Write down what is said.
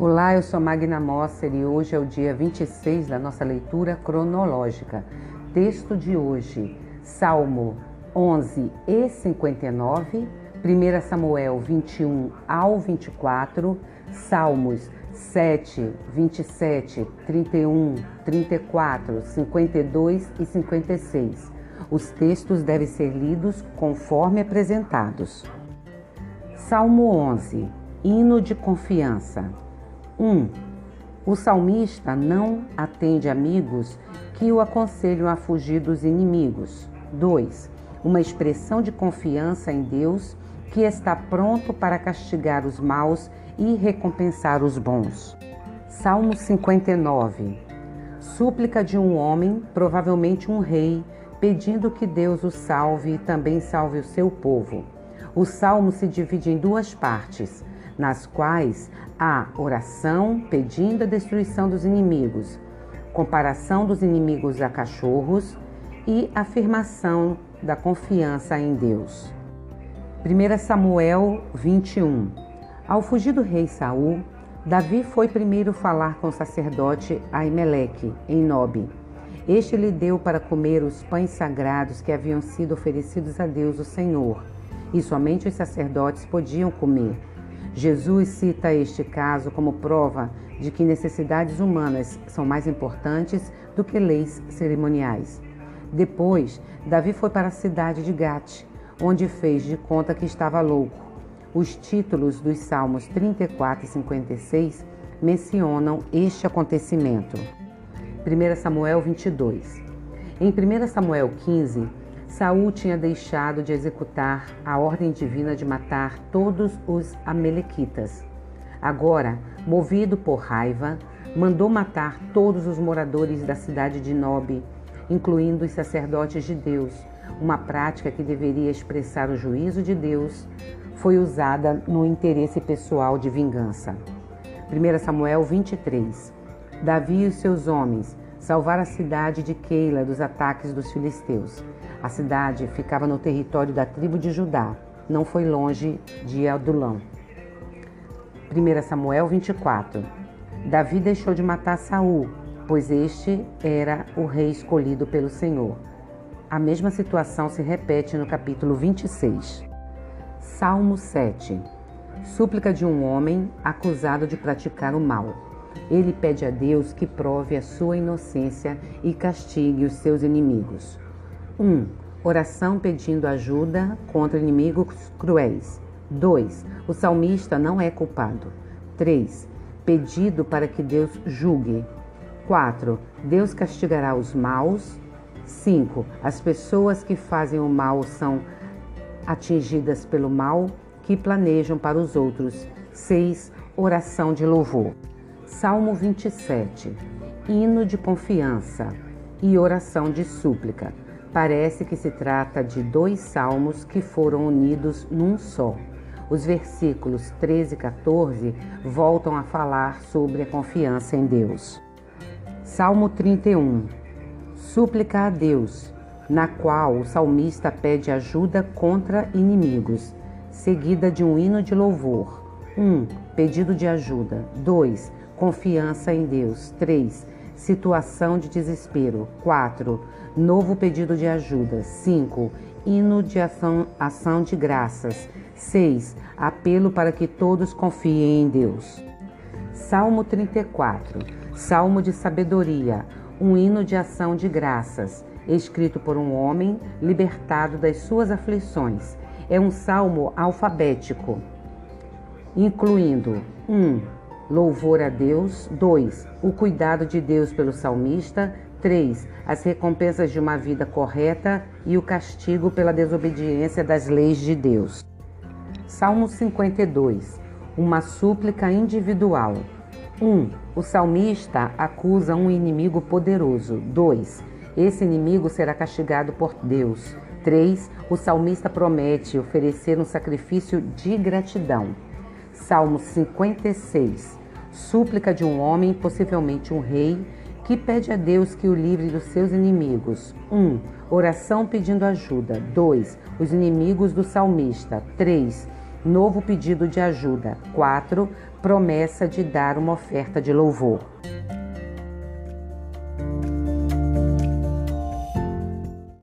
Olá, eu sou Magna Mosser e hoje é o dia 26 da nossa leitura cronológica. Texto de hoje, Salmo 11 e 59, 1 Samuel 21 ao 24, Salmos 7, 27, 31, 34, 52 e 56. Os textos devem ser lidos conforme apresentados. Salmo 11 Hino de confiança 1. O salmista não atende amigos que o aconselham a fugir dos inimigos. 2. Uma expressão de confiança em Deus que está pronto para castigar os maus e recompensar os bons. Salmo 59. Súplica de um homem, provavelmente um rei, pedindo que Deus o salve e também salve o seu povo. O salmo se divide em duas partes nas quais há oração pedindo a destruição dos inimigos, comparação dos inimigos a cachorros e afirmação da confiança em Deus. 1 Samuel 21 Ao fugir do rei Saul, Davi foi primeiro falar com o sacerdote Aimeleque, em Nobe. Este lhe deu para comer os pães sagrados que haviam sido oferecidos a Deus, o Senhor, e somente os sacerdotes podiam comer. Jesus cita este caso como prova de que necessidades humanas são mais importantes do que leis cerimoniais. Depois, Davi foi para a cidade de Gate, onde fez de conta que estava louco. Os títulos dos Salmos 34 e 56 mencionam este acontecimento. 1 Samuel 22. Em 1 Samuel 15, Saul tinha deixado de executar a ordem divina de matar todos os amalequitas. Agora, movido por raiva, mandou matar todos os moradores da cidade de Nob, incluindo os sacerdotes de Deus. Uma prática que deveria expressar o juízo de Deus foi usada no interesse pessoal de vingança. 1 Samuel 23. Davi e seus homens salvaram a cidade de Keila dos ataques dos filisteus. A cidade ficava no território da tribo de Judá, não foi longe de Adulão. 1 Samuel 24 Davi deixou de matar Saul, pois este era o rei escolhido pelo Senhor. A mesma situação se repete no capítulo 26. Salmo 7 Súplica de um homem acusado de praticar o mal. Ele pede a Deus que prove a sua inocência e castigue os seus inimigos. 1. Oração pedindo ajuda contra inimigos cruéis. 2. O salmista não é culpado. 3. Pedido para que Deus julgue. 4. Deus castigará os maus. 5. As pessoas que fazem o mal são atingidas pelo mal que planejam para os outros. 6. Oração de louvor. Salmo 27. Hino de confiança e oração de súplica. Parece que se trata de dois salmos que foram unidos num só. Os versículos 13 e 14 voltam a falar sobre a confiança em Deus. Salmo 31 Súplica a Deus, na qual o salmista pede ajuda contra inimigos, seguida de um hino de louvor. 1. Um, pedido de ajuda. 2. Confiança em Deus. 3 situação de desespero. 4. Novo pedido de ajuda. 5. Hino de ação, ação de graças. 6. Apelo para que todos confiem em Deus. Salmo 34. Salmo de sabedoria. Um hino de ação de graças, escrito por um homem libertado das suas aflições. É um salmo alfabético, incluindo 1. Um, louvor a Deus. 2. O cuidado de Deus pelo salmista. 3. As recompensas de uma vida correta e o castigo pela desobediência das leis de Deus. Salmo 52. Uma súplica individual. 1. Um, o salmista acusa um inimigo poderoso. 2. Esse inimigo será castigado por Deus. 3. O salmista promete oferecer um sacrifício de gratidão. Salmo 56 súplica de um homem, possivelmente um rei, que pede a Deus que o livre dos seus inimigos. 1. Um, oração pedindo ajuda. 2. Os inimigos do salmista. 3. novo pedido de ajuda. 4. Promessa de dar uma oferta de louvor.